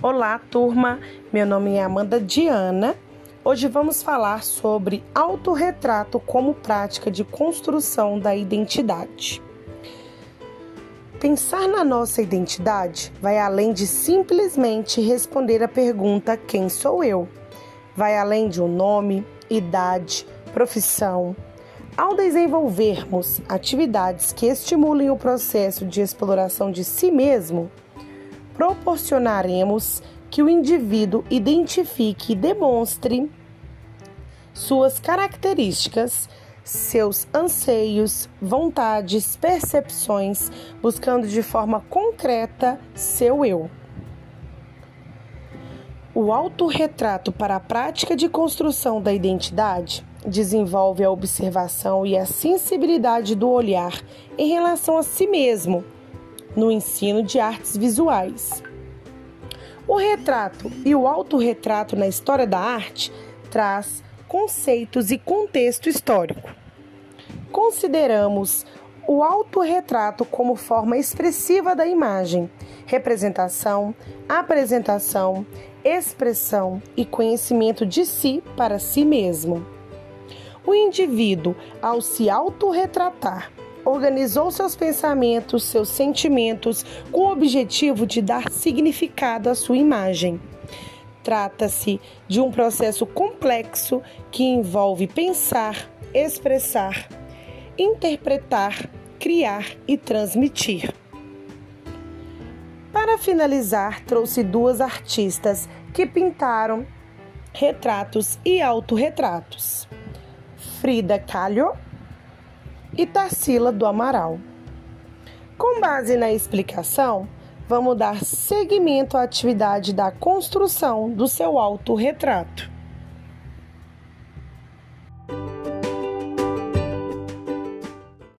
Olá, turma. Meu nome é Amanda Diana. Hoje vamos falar sobre autorretrato como prática de construção da identidade. Pensar na nossa identidade vai além de simplesmente responder a pergunta quem sou eu. Vai além de um nome, idade, profissão. Ao desenvolvermos atividades que estimulem o processo de exploração de si mesmo, proporcionaremos que o indivíduo identifique e demonstre suas características, seus anseios, vontades, percepções, buscando de forma concreta seu eu. O autorretrato para a prática de construção da identidade desenvolve a observação e a sensibilidade do olhar em relação a si mesmo no ensino de artes visuais. O retrato e o autorretrato na história da arte traz conceitos e contexto histórico. Consideramos o autorretrato como forma expressiva da imagem, representação, apresentação, expressão e conhecimento de si para si mesmo. O indivíduo, ao se autorretratar, organizou seus pensamentos, seus sentimentos, com o objetivo de dar significado à sua imagem. Trata-se de um processo complexo que envolve pensar, expressar, interpretar, criar e transmitir. Para finalizar, trouxe duas artistas que pintaram retratos e autorretratos. Frida Kahlo e Tarsila do Amaral. Com base na explicação, vamos dar seguimento à atividade da construção do seu autorretrato.